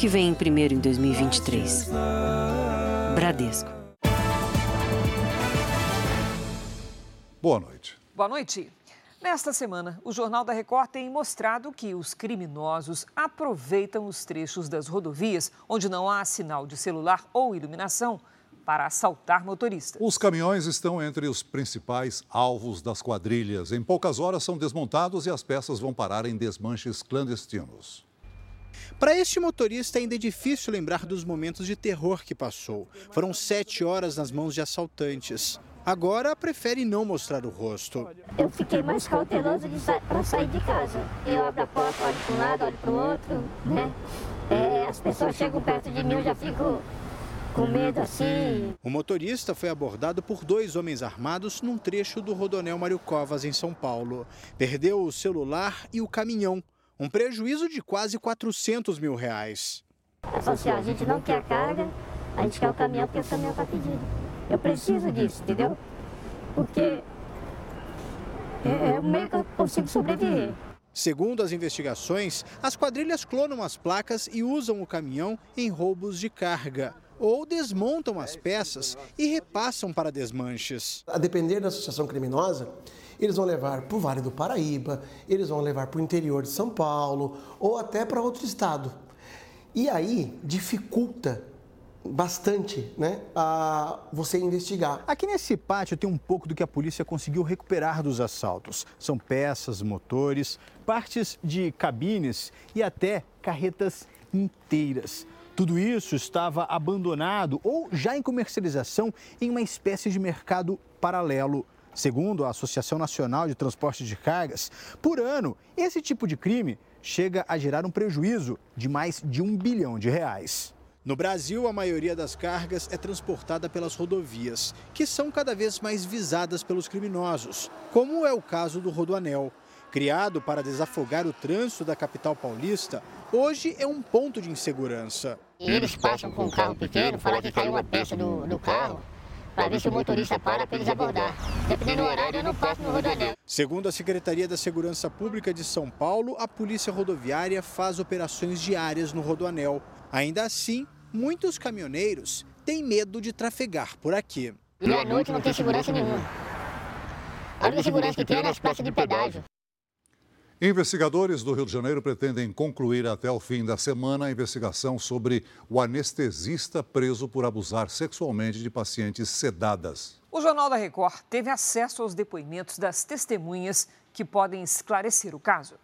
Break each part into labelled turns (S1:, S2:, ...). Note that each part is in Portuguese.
S1: que vem primeiro em 2023. Bradesco.
S2: Boa noite.
S3: Boa noite. Nesta semana, o Jornal da Record tem mostrado que os criminosos aproveitam os trechos das rodovias onde não há sinal de celular ou iluminação para assaltar motoristas.
S2: Os caminhões estão entre os principais alvos das quadrilhas. Em poucas horas são desmontados e as peças vão parar em desmanches clandestinos.
S4: Para este motorista, ainda é difícil lembrar dos momentos de terror que passou. Foram sete horas nas mãos de assaltantes. Agora prefere não mostrar o rosto.
S5: Eu fiquei mais cauteloso sa para sair de casa. Eu abro a porta, olho para um lado, olho para o outro, né? É, as pessoas chegam perto de mim, eu já fico com medo assim.
S4: O motorista foi abordado por dois homens armados num trecho do Rodonel Mário Covas, em São Paulo. Perdeu o celular e o caminhão. Um prejuízo de quase 400 mil reais.
S5: Assim, a gente não quer a carga, a gente quer o caminhão porque o caminhão está pedindo. Eu preciso disso, entendeu? Porque é, é o meio que eu consigo sobreviver.
S4: Segundo as investigações, as quadrilhas clonam as placas e usam o caminhão em roubos de carga. Ou desmontam as peças e repassam para desmanches.
S6: A depender da associação criminosa, eles vão levar para o Vale do Paraíba, eles vão levar para o interior de São Paulo ou até para outro estado. E aí dificulta bastante né, a você investigar.
S4: Aqui nesse pátio tem um pouco do que a polícia conseguiu recuperar dos assaltos. São peças, motores, partes de cabines e até carretas inteiras. Tudo isso estava abandonado ou já em comercialização em uma espécie de mercado paralelo. Segundo a Associação Nacional de Transporte de Cargas, por ano, esse tipo de crime chega a gerar um prejuízo de mais de um bilhão de reais. No Brasil, a maioria das cargas é transportada pelas rodovias, que são cada vez mais visadas pelos criminosos, como é o caso do Rodoanel. Criado para desafogar o trânsito da capital paulista, hoje é um ponto de insegurança.
S5: Eles passam com um carro pequeno, falam que caiu uma peça do, do carro, para ver se o motorista para para eles abordar. Dependendo do horário, eu não passo no Rodoanel.
S4: Segundo a Secretaria da Segurança Pública de São Paulo, a Polícia Rodoviária faz operações diárias no Rodoanel. Ainda assim, muitos caminhoneiros têm medo de trafegar por aqui.
S5: E à noite não tem segurança nenhuma. A única segurança que tem é nas praças de pedágio.
S2: Investigadores do Rio de Janeiro pretendem concluir até o fim da semana a investigação sobre o anestesista preso por abusar sexualmente de pacientes sedadas.
S3: O Jornal da Record teve acesso aos depoimentos das testemunhas que podem esclarecer o caso.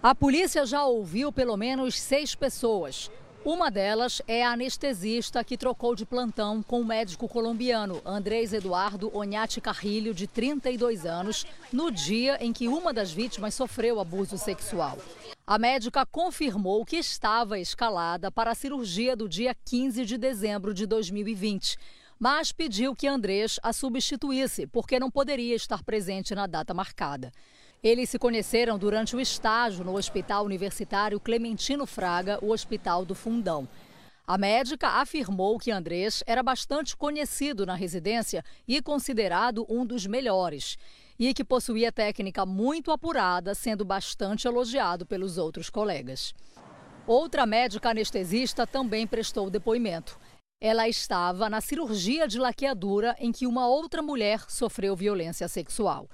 S7: A polícia já ouviu pelo menos seis pessoas. Uma delas é a anestesista que trocou de plantão com o médico colombiano Andrés Eduardo Onhati Carrilho, de 32 anos, no dia em que uma das vítimas sofreu abuso sexual. A médica confirmou que estava escalada para a cirurgia do dia 15 de dezembro de 2020, mas pediu que Andrés a substituísse, porque não poderia estar presente na data marcada. Eles se conheceram durante o estágio no Hospital Universitário Clementino Fraga, o Hospital do Fundão. A médica afirmou que Andrés era bastante conhecido na residência e considerado um dos melhores, e que possuía técnica muito apurada, sendo bastante elogiado pelos outros colegas. Outra médica anestesista também prestou depoimento. Ela estava na cirurgia de laqueadura em que uma outra mulher sofreu violência sexual.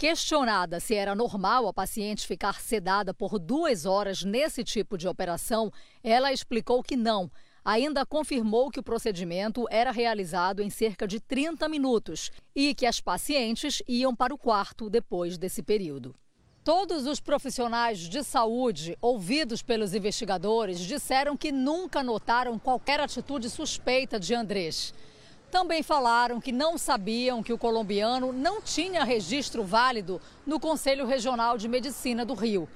S7: Questionada se era normal a paciente ficar sedada por duas horas nesse tipo de operação, ela explicou que não. Ainda confirmou que o procedimento era realizado em cerca de 30 minutos e que as pacientes iam para o quarto depois desse período. Todos os profissionais de saúde ouvidos pelos investigadores disseram que nunca notaram qualquer atitude suspeita de Andrés. Também falaram que não sabiam que o colombiano não tinha registro válido no Conselho Regional de Medicina do Rio.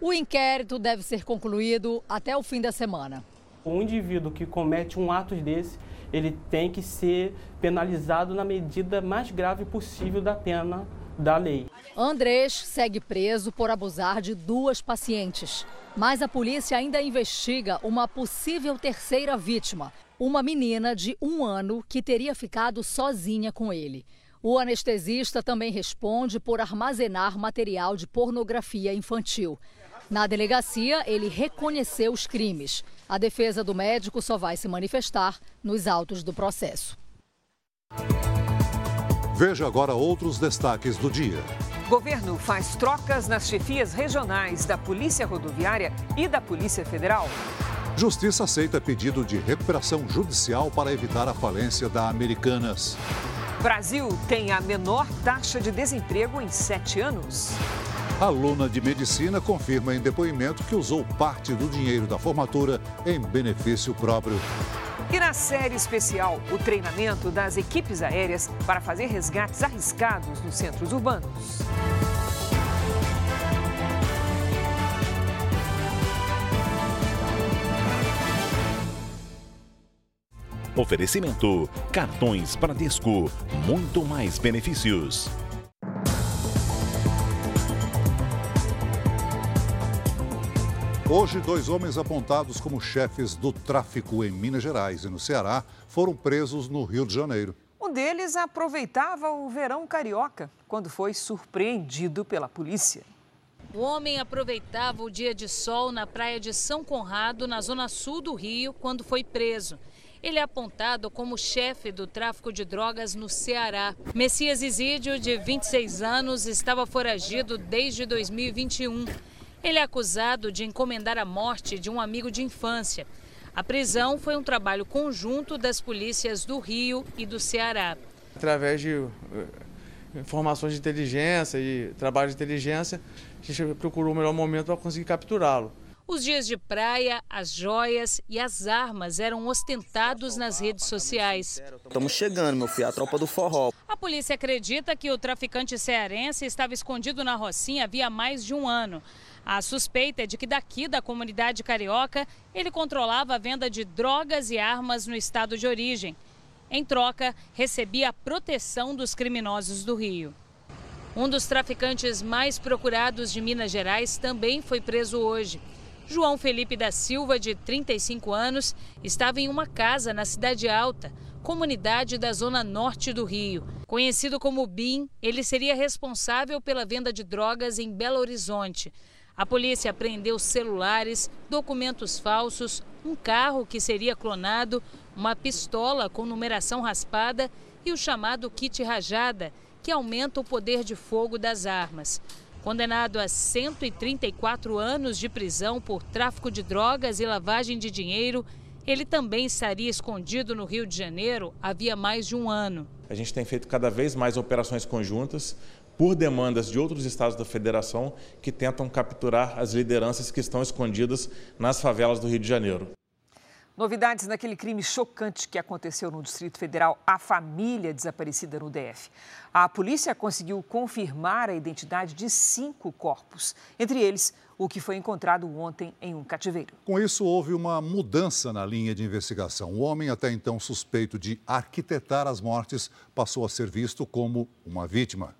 S7: O inquérito deve ser concluído até o fim da semana.
S8: Um indivíduo que comete um ato desse, ele tem que ser penalizado na medida mais grave possível da pena da lei.
S7: Andrés segue preso por abusar de duas pacientes, mas a polícia ainda investiga uma possível terceira vítima, uma menina de um ano que teria ficado sozinha com ele. O anestesista também responde por armazenar material de pornografia infantil. Na delegacia, ele reconheceu os crimes. A defesa do médico só vai se manifestar nos autos do processo.
S2: Veja agora outros destaques do dia.
S3: Governo faz trocas nas chefias regionais da Polícia Rodoviária e da Polícia Federal.
S2: Justiça aceita pedido de recuperação judicial para evitar a falência da Americanas.
S3: Brasil tem a menor taxa de desemprego em sete anos.
S2: Aluna de medicina confirma em depoimento que usou parte do dinheiro da formatura em benefício próprio.
S3: E na série especial, o treinamento das equipes aéreas para fazer resgates arriscados nos centros urbanos.
S9: Oferecimento: cartões Bradesco, muito mais benefícios.
S2: Hoje, dois homens apontados como chefes do tráfico em Minas Gerais e no Ceará foram presos no Rio de Janeiro.
S3: Um deles aproveitava o verão carioca quando foi surpreendido pela polícia.
S10: O homem aproveitava o dia de sol na praia de São Conrado, na zona sul do Rio, quando foi preso. Ele é apontado como chefe do tráfico de drogas no Ceará. Messias Isídio, de 26 anos, estava foragido desde 2021. Ele é acusado de encomendar a morte de um amigo de infância. A prisão foi um trabalho conjunto das polícias do Rio e do Ceará.
S11: Através de uh, informações de inteligência e trabalho de inteligência, a gente procurou o melhor momento para conseguir capturá-lo.
S10: Os dias de praia, as joias e as armas eram ostentados nas redes sociais.
S12: Estamos chegando, meu filho, a tropa do forró.
S10: A polícia acredita que o traficante cearense estava escondido na Rocinha havia mais de um ano. A suspeita é de que daqui da comunidade carioca ele controlava a venda de drogas e armas no estado de origem. Em troca, recebia a proteção dos criminosos do Rio. Um dos traficantes mais procurados de Minas Gerais também foi preso hoje. João Felipe da Silva, de 35 anos, estava em uma casa na Cidade Alta, comunidade da zona norte do Rio. Conhecido como BIM, ele seria responsável pela venda de drogas em Belo Horizonte. A polícia apreendeu celulares, documentos falsos, um carro que seria clonado, uma pistola com numeração raspada e o chamado kit rajada, que aumenta o poder de fogo das armas. Condenado a 134 anos de prisão por tráfico de drogas e lavagem de dinheiro, ele também estaria escondido no Rio de Janeiro havia mais de um ano.
S13: A gente tem feito cada vez mais operações conjuntas por demandas de outros estados da federação que tentam capturar as lideranças que estão escondidas nas favelas do Rio de Janeiro.
S3: Novidades naquele crime chocante que aconteceu no Distrito Federal, a família desaparecida no DF. A polícia conseguiu confirmar a identidade de cinco corpos, entre eles o que foi encontrado ontem em um cativeiro.
S2: Com isso, houve uma mudança na linha de investigação. O homem, até então suspeito de arquitetar as mortes, passou a ser visto como uma vítima.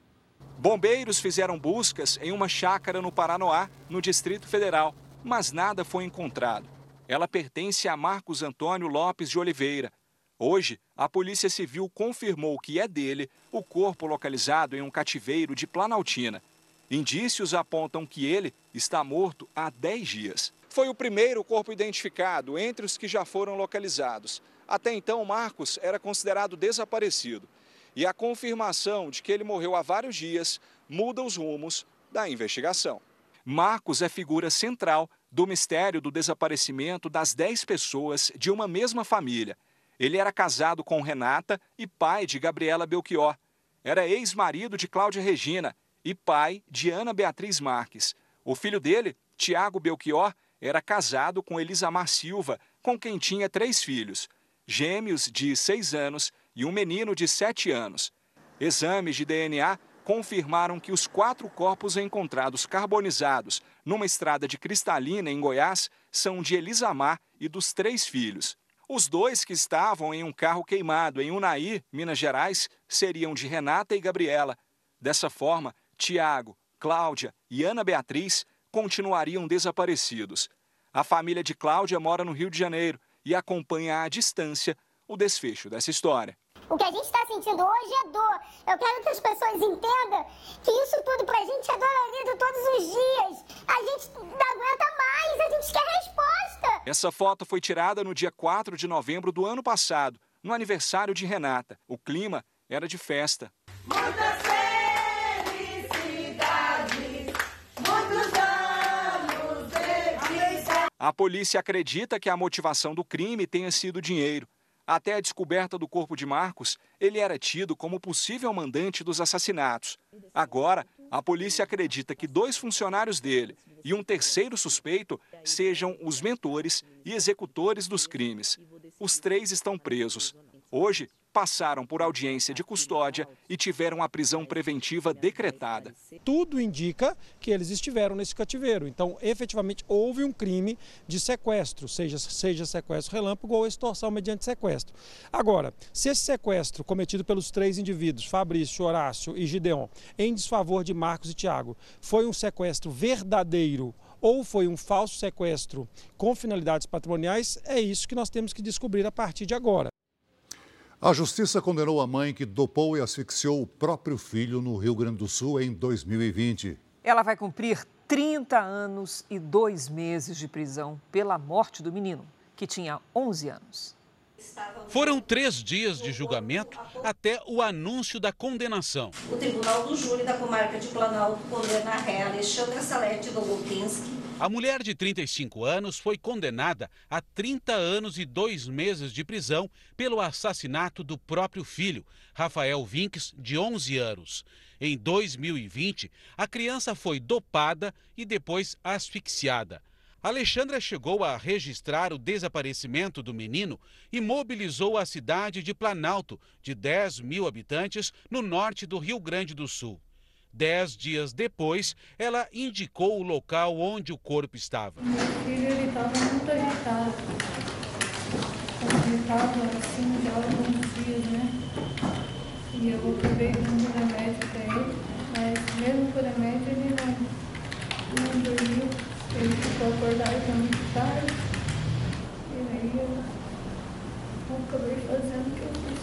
S14: Bombeiros fizeram buscas em uma chácara no Paranoá, no Distrito Federal, mas nada foi encontrado. Ela pertence a Marcos Antônio Lopes de Oliveira. Hoje, a Polícia Civil confirmou que é dele o corpo localizado em um cativeiro de Planaltina. Indícios apontam que ele está morto há 10 dias. Foi o primeiro corpo identificado entre os que já foram localizados. Até então, Marcos era considerado desaparecido. E a confirmação de que ele morreu há vários dias muda os rumos da investigação. Marcos é figura central do mistério do desaparecimento das 10 pessoas de uma mesma família. Ele era casado com Renata e pai de Gabriela Belchior. Era ex-marido de Cláudia Regina e pai de Ana Beatriz Marques. O filho dele, Tiago Belchior, era casado com Elisamar Silva, com quem tinha três filhos, gêmeos de seis anos e um menino de sete anos. Exames de DNA confirmaram que os quatro corpos encontrados carbonizados numa estrada de Cristalina, em Goiás, são de Elisamar e dos três filhos. Os dois que estavam em um carro queimado em Unai, Minas Gerais, seriam de Renata e Gabriela. Dessa forma, Tiago, Cláudia e Ana Beatriz continuariam desaparecidos. A família de Cláudia mora no Rio de Janeiro e acompanha à distância o desfecho dessa história.
S5: O que a gente está sentindo hoje é dor. Eu quero que as pessoas entendam que isso tudo para a gente é dolorido todos os dias. A gente não aguenta mais, a gente quer resposta.
S14: Essa foto foi tirada no dia 4 de novembro do ano passado, no aniversário de Renata. O clima era de festa.
S15: Muitas felicidades, muitos anos de vida.
S14: A polícia acredita que a motivação do crime tenha sido dinheiro. Até a descoberta do corpo de Marcos, ele era tido como possível mandante dos assassinatos. Agora, a polícia acredita que dois funcionários dele e um terceiro suspeito sejam os mentores e executores dos crimes. Os três estão presos. Hoje, passaram por audiência de custódia e tiveram a prisão preventiva decretada.
S16: Tudo indica que eles estiveram nesse cativeiro. Então, efetivamente, houve um crime de sequestro, seja, seja sequestro relâmpago ou extorsão mediante sequestro. Agora, se esse sequestro cometido pelos três indivíduos, Fabrício, Horácio e Gideon, em desfavor de Marcos e Tiago, foi um sequestro verdadeiro ou foi um falso sequestro com finalidades patrimoniais, é isso que nós temos que descobrir a partir de agora.
S2: A justiça condenou a mãe que dopou e asfixiou o próprio filho no Rio Grande do Sul em 2020.
S3: Ela vai cumprir 30 anos e dois meses de prisão pela morte do menino, que tinha 11 anos.
S17: Foram três dias de julgamento até o anúncio da condenação.
S18: O Tribunal do Júri da Comarca de Planalto condena a ré Alexandra Salete Dolgokinski
S17: a mulher de 35 anos foi condenada a 30 anos e dois meses de prisão pelo assassinato do próprio filho, Rafael Vinques, de 11 anos. Em 2020, a criança foi dopada e depois asfixiada. Alexandra chegou a registrar o desaparecimento do menino e mobilizou a cidade de Planalto, de 10 mil habitantes, no norte do Rio Grande do Sul. Dez dias depois, ela indicou o local onde o corpo estava.
S19: Meu filho estava muito agitado. Ele estava assim já alguns dias, né? E eu acabei dando remédio para ele, mas mesmo com remédio ele não, não dormiu. Ele ficou acordado até muito tarde. E aí eu acabei fazendo o que eu fiz.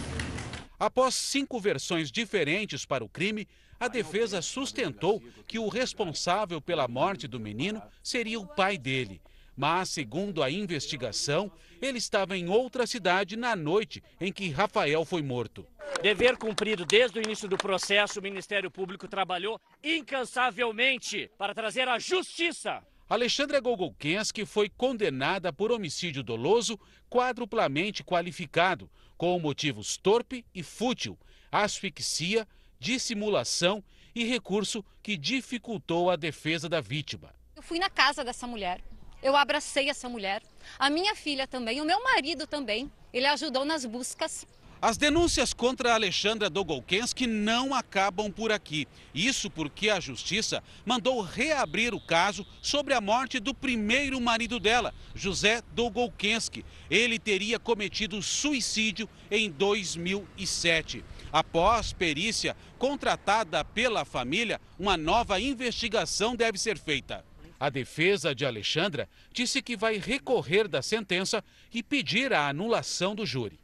S17: Após cinco versões diferentes para o crime, a defesa sustentou que o responsável pela morte do menino seria o pai dele. Mas, segundo a investigação, ele estava em outra cidade na noite em que Rafael foi morto.
S20: Dever cumprido desde o início do processo, o Ministério Público trabalhou incansavelmente para trazer a justiça
S17: Alexandra Gogolkensky foi condenada por homicídio doloso quadruplamente qualificado, com motivos torpe e fútil, asfixia, dissimulação e recurso que dificultou a defesa da vítima.
S21: Eu fui na casa dessa mulher, eu abracei essa mulher, a minha filha também, o meu marido também. Ele ajudou nas buscas.
S17: As denúncias contra Alexandra Dogolkensky não acabam por aqui. Isso porque a justiça mandou reabrir o caso sobre a morte do primeiro marido dela, José Dogolkensky. Ele teria cometido suicídio em 2007. Após perícia contratada pela família, uma nova investigação deve ser feita. A defesa de Alexandra disse que vai recorrer da sentença e pedir a anulação do júri.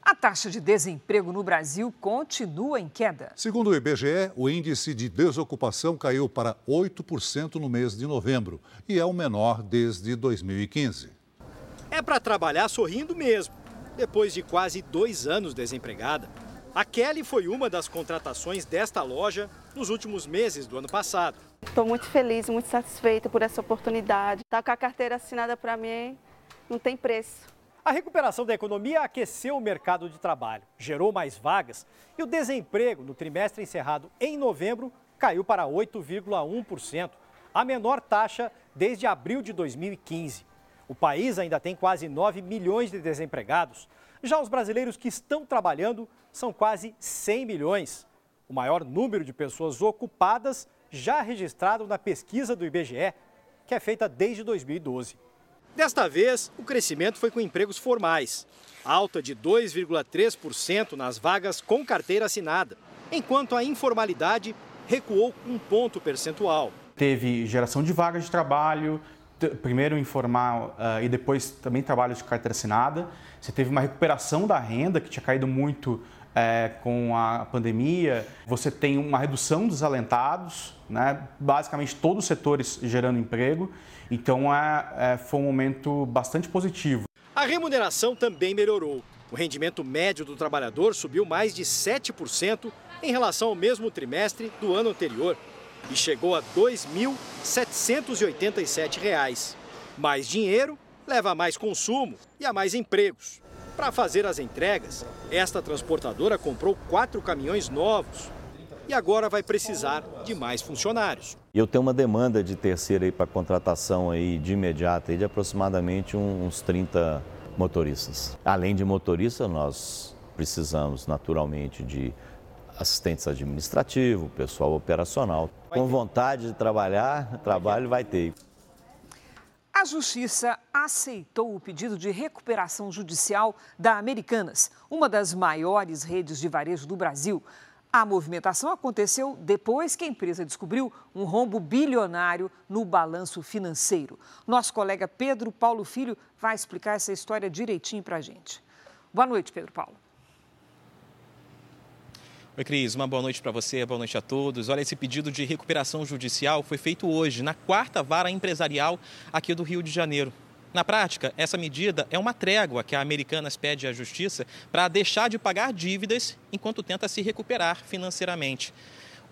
S3: A taxa de desemprego no Brasil continua em queda.
S2: Segundo o IBGE, o índice de desocupação caiu para 8% no mês de novembro e é o menor desde 2015.
S22: É para trabalhar sorrindo mesmo. Depois de quase dois anos desempregada, a Kelly foi uma das contratações desta loja nos últimos meses do ano passado.
S23: Estou muito feliz, muito satisfeita por essa oportunidade. Tá com a carteira assinada para mim, não tem preço.
S22: A recuperação da economia aqueceu o mercado de trabalho, gerou mais vagas e o desemprego no trimestre encerrado em novembro caiu para 8,1%, a menor taxa desde abril de 2015. O país ainda tem quase 9 milhões de desempregados. Já os brasileiros que estão trabalhando são quase 100 milhões. O maior número de pessoas ocupadas já registrado na pesquisa do IBGE, que é feita desde 2012. Desta vez, o crescimento foi com empregos formais, alta de 2,3% nas vagas com carteira assinada, enquanto a informalidade recuou um ponto percentual.
S4: Teve geração de vagas de trabalho, primeiro informal uh, e depois também trabalho de carteira assinada. Você teve uma recuperação da renda que tinha caído muito
S24: é, com a pandemia, você tem uma redução dos alentados, né? basicamente todos os setores gerando emprego, então é, é, foi um momento bastante positivo.
S25: A remuneração também melhorou. O rendimento médio do trabalhador subiu mais de 7% em relação ao mesmo trimestre do ano anterior e chegou a R$ 2.787. Mais dinheiro leva a mais consumo e a mais empregos. Para fazer as entregas, esta transportadora comprou quatro caminhões novos e agora vai precisar de mais funcionários.
S26: Eu tenho uma demanda de terceira para contratação aí de imediata aí de aproximadamente uns 30 motoristas. Além de motoristas, nós precisamos naturalmente de assistentes administrativos, pessoal operacional. Com vontade de trabalhar, trabalho vai ter.
S3: A Justiça aceitou o pedido de recuperação judicial da Americanas, uma das maiores redes de varejo do Brasil. A movimentação aconteceu depois que a empresa descobriu um rombo bilionário no balanço financeiro. Nosso colega Pedro Paulo Filho vai explicar essa história direitinho para a gente. Boa noite, Pedro Paulo.
S27: Oi, Cris. Uma boa noite para você, boa noite a todos. Olha, esse pedido de recuperação judicial foi feito hoje, na quarta vara empresarial aqui do Rio de Janeiro. Na prática, essa medida é uma trégua que a Americanas pede à Justiça para deixar de pagar dívidas enquanto tenta se recuperar financeiramente.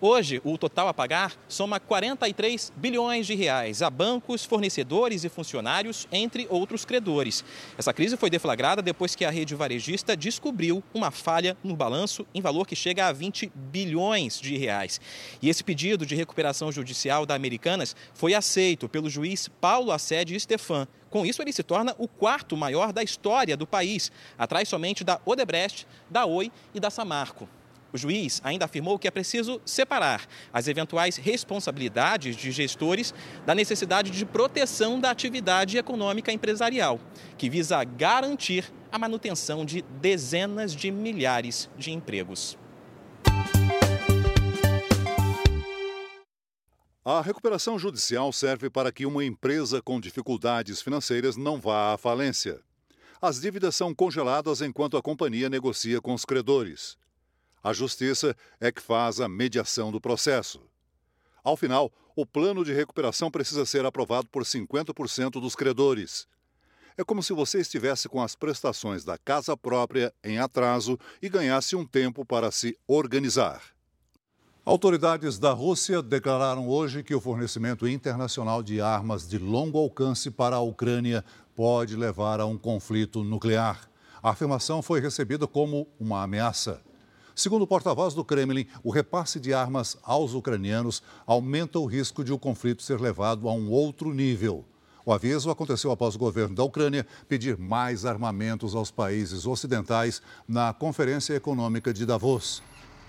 S27: Hoje, o total a pagar soma 43 bilhões de reais a bancos, fornecedores e funcionários, entre outros credores. Essa crise foi deflagrada depois que a rede varejista descobriu uma falha no balanço em valor que chega a 20 bilhões de reais. E esse pedido de recuperação judicial da Americanas foi aceito pelo juiz Paulo Assede Stefan. Com isso, ele se torna o quarto maior da história do país, atrás somente da Odebrecht, da Oi e da Samarco. O juiz ainda afirmou que é preciso separar as eventuais responsabilidades de gestores da necessidade de proteção da atividade econômica empresarial, que visa garantir a manutenção de dezenas de milhares de empregos.
S2: A recuperação judicial serve para que uma empresa com dificuldades financeiras não vá à falência. As dívidas são congeladas enquanto a companhia negocia com os credores. A Justiça é que faz a mediação do processo. Ao final, o plano de recuperação precisa ser aprovado por 50% dos credores. É como se você estivesse com as prestações da casa própria em atraso e ganhasse um tempo para se organizar. Autoridades da Rússia declararam hoje que o fornecimento internacional de armas de longo alcance para a Ucrânia pode levar a um conflito nuclear. A afirmação foi recebida como uma ameaça. Segundo o porta-voz do Kremlin, o repasse de armas aos ucranianos aumenta o risco de o conflito ser levado a um outro nível. O aviso aconteceu após o governo da Ucrânia pedir mais armamentos aos países ocidentais na Conferência Econômica de Davos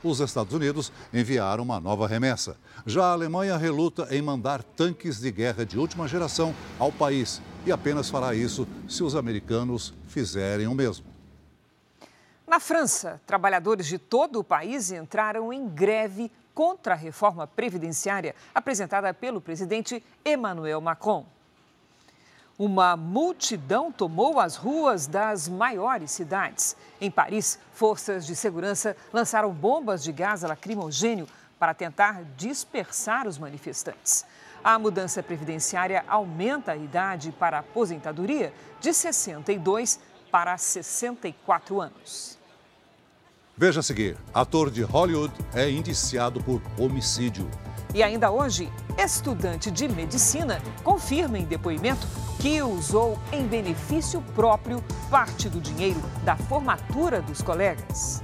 S2: os Estados Unidos enviaram uma nova remessa. Já a Alemanha reluta em mandar tanques de guerra de última geração ao país e apenas fará isso se os americanos fizerem o mesmo.
S3: Na França, trabalhadores de todo o país entraram em greve contra a reforma previdenciária apresentada pelo presidente Emmanuel Macron. Uma multidão tomou as ruas das maiores cidades. Em Paris, forças de segurança lançaram bombas de gás lacrimogênio para tentar dispersar os manifestantes. A mudança previdenciária aumenta a idade para a aposentadoria de 62 para 64 anos.
S2: Veja a seguir: ator de Hollywood é indiciado por homicídio.
S3: E ainda hoje, estudante de medicina confirma em depoimento que usou em benefício próprio parte do dinheiro da formatura dos colegas.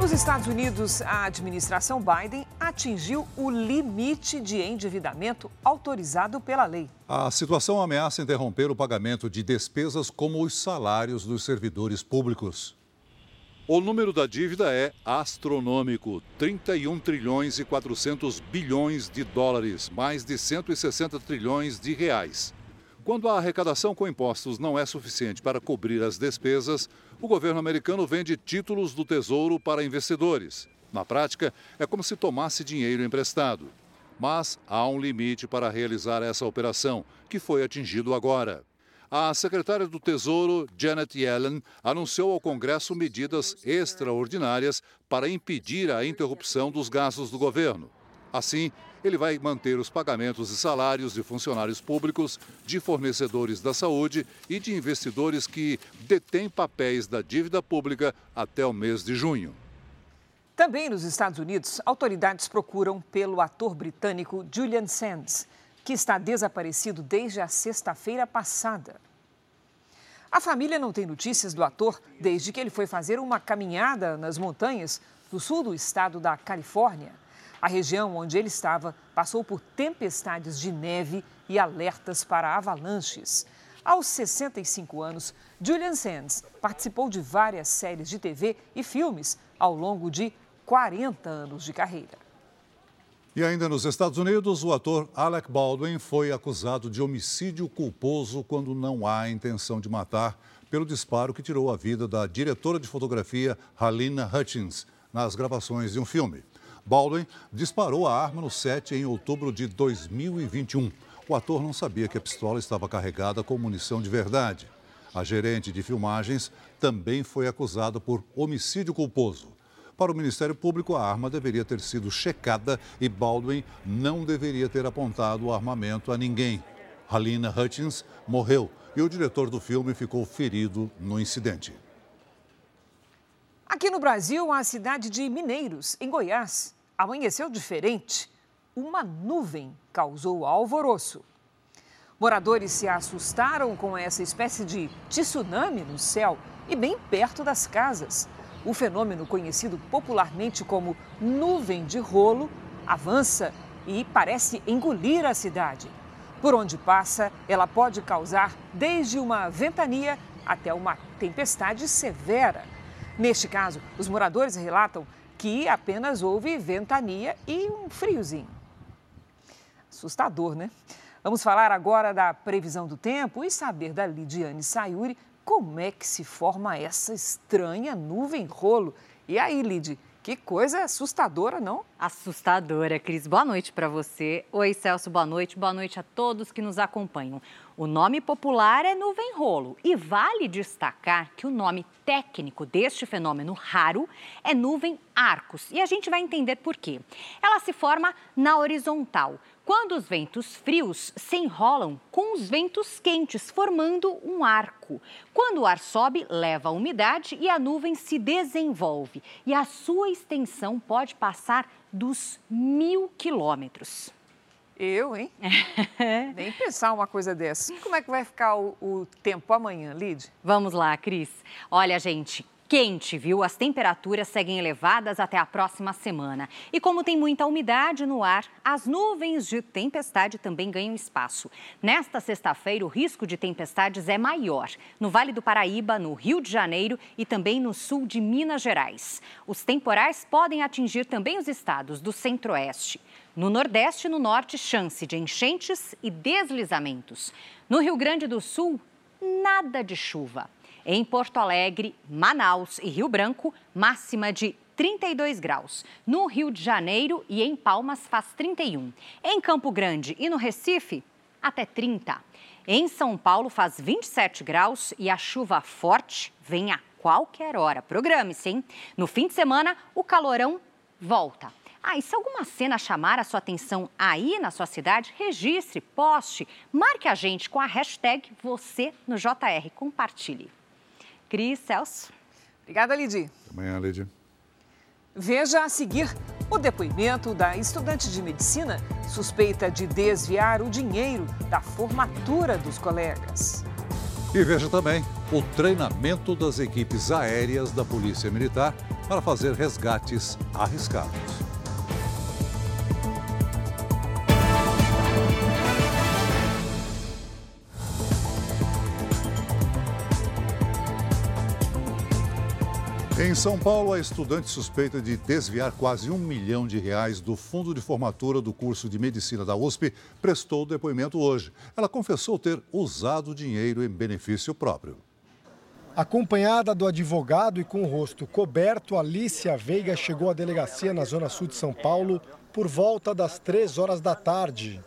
S3: Nos Estados Unidos, a administração Biden atingiu o limite de endividamento autorizado pela lei.
S2: A situação ameaça interromper o pagamento de despesas como os salários dos servidores públicos. O número da dívida é astronômico: 31 trilhões e 400 bilhões de dólares, mais de 160 trilhões de reais. Quando a arrecadação com impostos não é suficiente para cobrir as despesas, o governo americano vende títulos do Tesouro para investidores. Na prática, é como se tomasse dinheiro emprestado. Mas há um limite para realizar essa operação, que foi atingido agora. A secretária do Tesouro, Janet Yellen, anunciou ao Congresso medidas extraordinárias para impedir a interrupção dos gastos do governo. Assim, ele vai manter os pagamentos de salários de funcionários públicos, de fornecedores da saúde e de investidores que detêm papéis da dívida pública até o mês de junho.
S3: Também nos Estados Unidos, autoridades procuram pelo ator britânico Julian Sands, que está desaparecido desde a sexta-feira passada. A família não tem notícias do ator desde que ele foi fazer uma caminhada nas montanhas do sul do estado da Califórnia. A região onde ele estava passou por tempestades de neve e alertas para avalanches. Aos 65 anos, Julian Sands participou de várias séries de TV e filmes ao longo de 40 anos de carreira.
S2: E ainda nos Estados Unidos, o ator Alec Baldwin foi acusado de homicídio culposo quando não há intenção de matar, pelo disparo que tirou a vida da diretora de fotografia Halina Hutchins nas gravações de um filme. Baldwin disparou a arma no set em outubro de 2021. O ator não sabia que a pistola estava carregada com munição de verdade. A gerente de filmagens também foi acusada por homicídio culposo. Para o Ministério Público, a arma deveria ter sido checada e Baldwin não deveria ter apontado o armamento a ninguém. Halina Hutchins morreu e o diretor do filme ficou ferido no incidente.
S3: Aqui no Brasil, a cidade de Mineiros, em Goiás, amanheceu diferente. Uma nuvem causou alvoroço. Moradores se assustaram com essa espécie de tsunami no céu e bem perto das casas. O fenômeno, conhecido popularmente como nuvem de rolo, avança e parece engolir a cidade. Por onde passa, ela pode causar desde uma ventania até uma tempestade severa. Neste caso, os moradores relatam que apenas houve ventania e um friozinho. Assustador, né? Vamos falar agora da previsão do tempo e saber da Lidiane Sayuri como é que se forma essa estranha nuvem rolo. E aí, Lid, que coisa assustadora, não?
S28: Assustadora, Cris. Boa noite para você. Oi, Celso, boa noite. Boa noite a todos que nos acompanham. O nome popular é nuvem rolo e vale destacar que o nome técnico deste fenômeno raro é nuvem arcos e a gente vai entender por quê. Ela se forma na horizontal, quando os ventos frios se enrolam com os ventos quentes, formando um arco. Quando o ar sobe, leva a umidade e a nuvem se desenvolve. E a sua extensão pode passar dos mil quilômetros.
S3: Eu, hein? Nem pensar uma coisa dessa. Como é que vai ficar o, o tempo amanhã, Lid?
S28: Vamos lá, Cris. Olha, gente, quente, viu? As temperaturas seguem elevadas até a próxima semana. E como tem muita umidade no ar, as nuvens de tempestade também ganham espaço. Nesta sexta-feira, o risco de tempestades é maior no Vale do Paraíba, no Rio de Janeiro e também no sul de Minas Gerais. Os temporais podem atingir também os estados do Centro-Oeste. No Nordeste e no Norte, chance de enchentes e deslizamentos. No Rio Grande do Sul, nada de chuva. Em Porto Alegre, Manaus e Rio Branco, máxima de 32 graus. No Rio de Janeiro e em Palmas faz 31. Em Campo Grande e no Recife, até 30. Em São Paulo faz 27 graus e a chuva forte vem a qualquer hora. Programe-se, hein? No fim de semana, o calorão volta. Ah, e se alguma cena chamar a sua atenção aí na sua cidade, registre, poste, marque a gente com a hashtag você no JR. Compartilhe. Cris, Celso.
S3: Obrigada, Lidi.
S2: Amanhã, Lidi.
S3: Veja a seguir o depoimento da estudante de medicina suspeita de desviar o dinheiro da formatura dos colegas.
S2: E veja também o treinamento das equipes aéreas da Polícia Militar para fazer resgates arriscados. São Paulo, a estudante suspeita de desviar quase um milhão de reais do fundo de formatura do curso de medicina da USP prestou depoimento hoje. Ela confessou ter usado o dinheiro em benefício próprio.
S29: Acompanhada do advogado e com o rosto coberto, Alicia Veiga chegou à delegacia na Zona Sul de São Paulo por volta das três horas da tarde.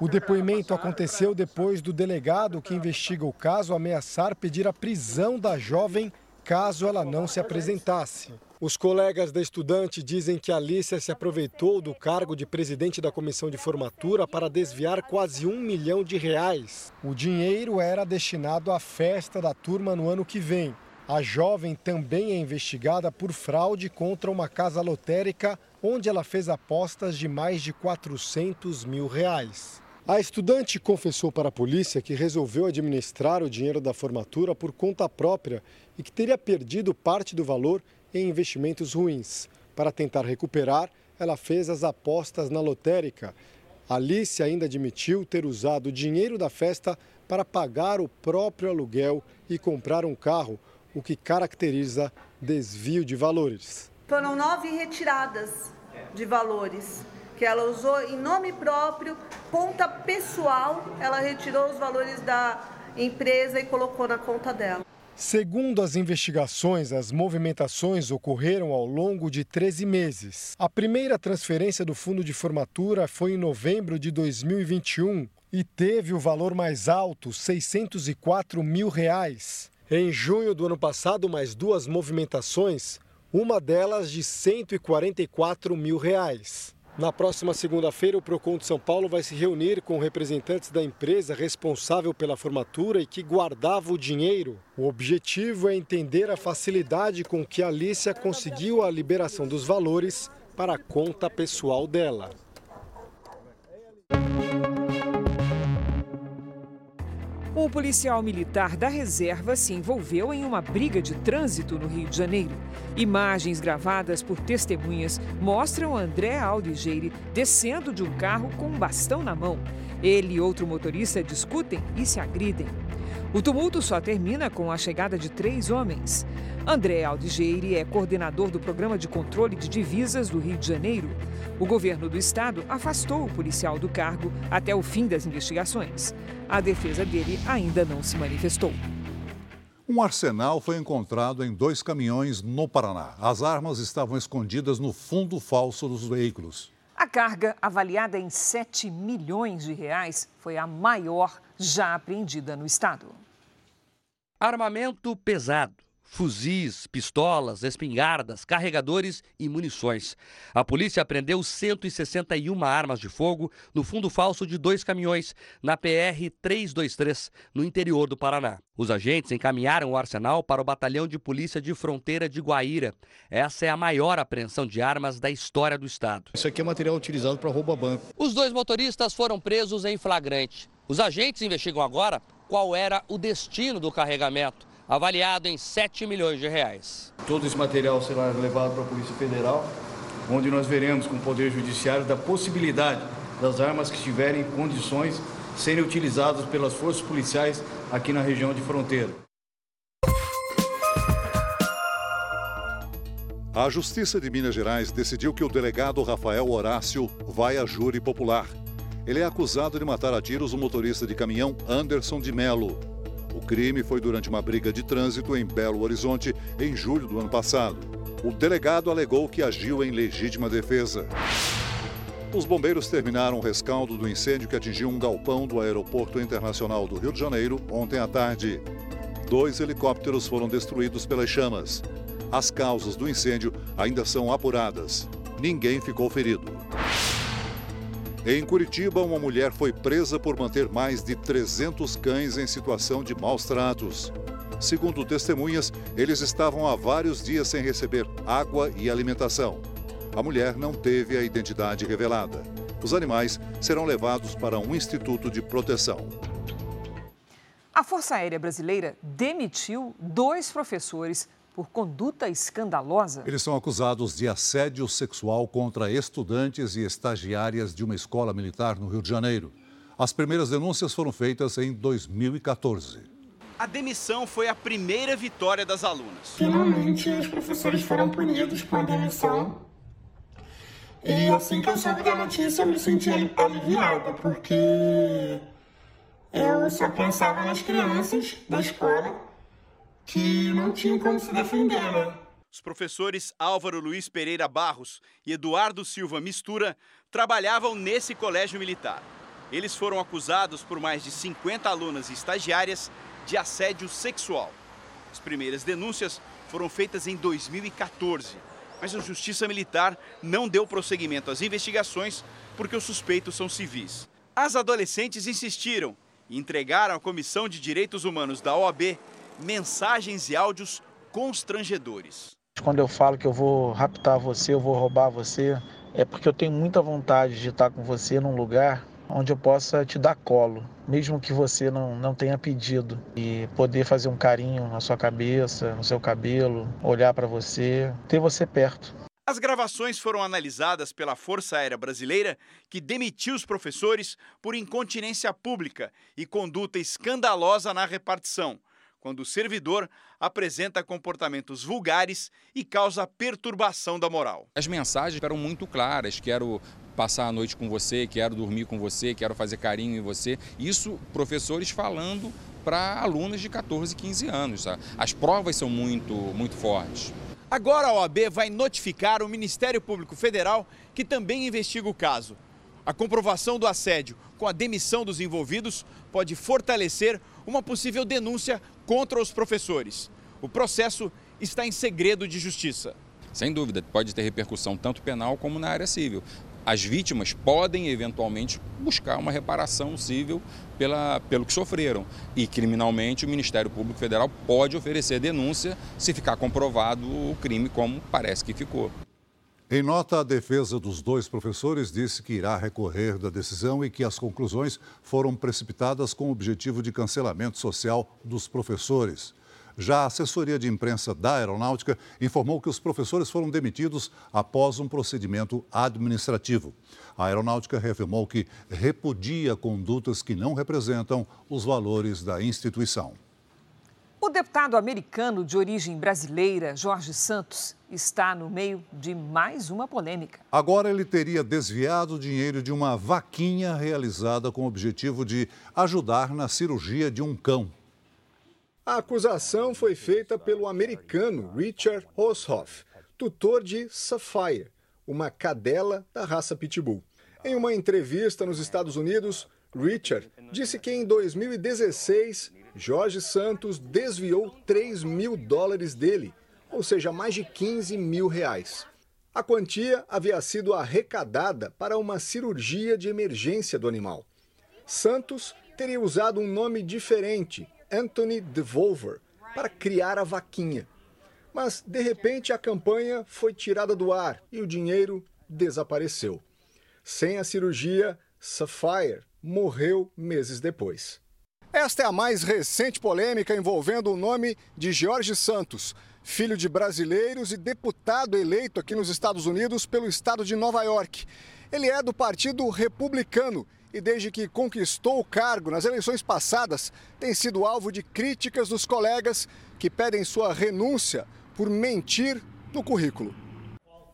S29: O depoimento aconteceu depois do delegado que investiga o caso ameaçar pedir a prisão da jovem caso ela não se apresentasse. Os colegas da estudante dizem que Alicia se aproveitou do cargo de presidente da comissão de formatura para desviar quase um milhão de reais. O dinheiro era destinado à festa da turma no ano que vem. A jovem também é investigada por fraude contra uma casa lotérica onde ela fez apostas de mais de 400 mil reais. A estudante confessou para a polícia que resolveu administrar o dinheiro da formatura por conta própria e que teria perdido parte do valor em investimentos ruins. Para tentar recuperar, ela fez as apostas na lotérica. Alice ainda admitiu ter usado o dinheiro da festa para pagar o próprio aluguel e comprar um carro, o que caracteriza desvio de valores.
S30: Foram nove retiradas de valores que ela usou em nome próprio, conta pessoal, ela retirou os valores da empresa e colocou na conta dela.
S29: Segundo as investigações, as movimentações ocorreram ao longo de 13 meses. A primeira transferência do fundo de formatura foi em novembro de 2021 e teve o valor mais alto, 604 mil reais. Em junho do ano passado, mais duas movimentações, uma delas de 144 mil reais. Na próxima segunda-feira, o Procon de São Paulo vai se reunir com representantes da empresa responsável pela formatura e que guardava o dinheiro. O objetivo é entender a facilidade com que a Alicia conseguiu a liberação dos valores para a conta pessoal dela.
S3: Um policial militar da reserva se envolveu em uma briga de trânsito no Rio de Janeiro. Imagens gravadas por testemunhas mostram André Aldigeire descendo de um carro com um bastão na mão. Ele e outro motorista discutem e se agridem. O tumulto só termina com a chegada de três homens. André Aldigeire é coordenador do Programa de Controle de Divisas do Rio de Janeiro. O governo do estado afastou o policial do cargo até o fim das investigações. A defesa dele ainda não se manifestou.
S2: Um arsenal foi encontrado em dois caminhões no Paraná. As armas estavam escondidas no fundo falso dos veículos.
S3: A carga, avaliada em 7 milhões de reais, foi a maior já apreendida no estado.
S31: Armamento pesado. Fuzis, pistolas, espingardas, carregadores e munições. A polícia apreendeu 161 armas de fogo no fundo falso de dois caminhões, na PR 323, no interior do Paraná. Os agentes encaminharam o arsenal para o Batalhão de Polícia de Fronteira de Guaíra. Essa é a maior apreensão de armas da história do estado.
S32: Isso aqui é material utilizado para roubo a banco.
S31: Os dois motoristas foram presos em flagrante. Os agentes investigam agora qual era o destino do carregamento, avaliado em 7 milhões de reais.
S32: Todo esse material será levado para a Polícia Federal, onde nós veremos com o Poder Judiciário da possibilidade das armas que estiverem em condições serem utilizadas pelas forças policiais aqui na região de fronteira.
S2: A Justiça de Minas Gerais decidiu que o delegado Rafael Horácio vai a júri popular. Ele é acusado de matar a tiros o motorista de caminhão Anderson de Melo. O crime foi durante uma briga de trânsito em Belo Horizonte em julho do ano passado. O delegado alegou que agiu em legítima defesa. Os bombeiros terminaram o rescaldo do incêndio que atingiu um galpão do Aeroporto Internacional do Rio de Janeiro ontem à tarde. Dois helicópteros foram destruídos pelas chamas. As causas do incêndio ainda são apuradas. Ninguém ficou ferido. Em Curitiba, uma mulher foi presa por manter mais de 300 cães em situação de maus tratos. Segundo testemunhas, eles estavam há vários dias sem receber água e alimentação. A mulher não teve a identidade revelada. Os animais serão levados para um instituto de proteção.
S3: A Força Aérea Brasileira demitiu dois professores por conduta escandalosa.
S2: Eles são acusados de assédio sexual contra estudantes e estagiárias de uma escola militar no Rio de Janeiro. As primeiras denúncias foram feitas em 2014.
S33: A demissão foi a primeira vitória das alunas.
S34: Finalmente, os professores foram punidos com a demissão. E assim que eu soube da notícia, eu me senti aliviada, porque eu só pensava nas crianças da escola que não tinham como se defender, né?
S14: Os professores Álvaro Luiz Pereira Barros e Eduardo Silva Mistura trabalhavam nesse colégio militar. Eles foram acusados por mais de 50 alunas e estagiárias de assédio sexual. As primeiras denúncias foram feitas em 2014, mas a Justiça Militar não deu prosseguimento às investigações porque os suspeitos são civis. As adolescentes insistiram e entregaram à Comissão de Direitos Humanos da OAB mensagens e áudios constrangedores.
S35: Quando eu falo que eu vou raptar você, eu vou roubar você, é porque eu tenho muita vontade de estar com você num lugar onde eu possa te dar colo, mesmo que você não, não tenha pedido, e poder fazer um carinho na sua cabeça, no seu cabelo, olhar para você, ter você perto.
S14: As gravações foram analisadas pela Força Aérea Brasileira, que demitiu os professores por incontinência pública e conduta escandalosa na repartição, quando o servidor apresenta comportamentos vulgares e causa perturbação da moral.
S36: As mensagens eram muito claras, quero passar a noite com você, quero dormir com você, quero fazer carinho em você. Isso professores falando para alunos de 14, 15 anos. As provas são muito, muito fortes.
S14: Agora a OAB vai notificar o Ministério Público Federal, que também investiga o caso. A comprovação do assédio com a demissão dos envolvidos pode fortalecer uma possível denúncia contra os professores. O processo está em segredo de justiça.
S36: Sem dúvida, pode ter repercussão tanto penal como na área civil. As vítimas podem eventualmente buscar uma reparação civil pela, pelo que sofreram. E criminalmente o Ministério Público Federal pode oferecer denúncia se ficar comprovado o crime, como parece que ficou.
S2: Em nota, a defesa dos dois professores disse que irá recorrer da decisão e que as conclusões foram precipitadas com o objetivo de cancelamento social dos professores. Já a assessoria de imprensa da Aeronáutica informou que os professores foram demitidos após um procedimento administrativo. A Aeronáutica reafirmou que repudia condutas que não representam os valores da instituição.
S3: O deputado americano de origem brasileira, Jorge Santos, está no meio de mais uma polêmica.
S2: Agora ele teria desviado dinheiro de uma vaquinha realizada com o objetivo de ajudar na cirurgia de um cão.
S37: A acusação foi feita pelo americano Richard Hoshoff, tutor de Sapphire, uma cadela da raça Pitbull. Em uma entrevista nos Estados Unidos, Richard disse que em 2016 Jorge Santos desviou 3 mil dólares dele, ou seja, mais de 15 mil reais. A quantia havia sido arrecadada para uma cirurgia de emergência do animal. Santos teria usado um nome diferente, Anthony Devolver, para criar a vaquinha. Mas, de repente, a campanha foi tirada do ar e o dinheiro desapareceu. Sem a cirurgia, Sapphire morreu meses depois. Esta é a mais recente polêmica envolvendo o nome de Jorge Santos, filho de brasileiros e deputado eleito aqui nos Estados Unidos pelo estado de Nova York. Ele é do Partido Republicano e, desde que conquistou o cargo nas eleições passadas, tem sido alvo de críticas dos colegas que pedem sua renúncia por mentir no currículo.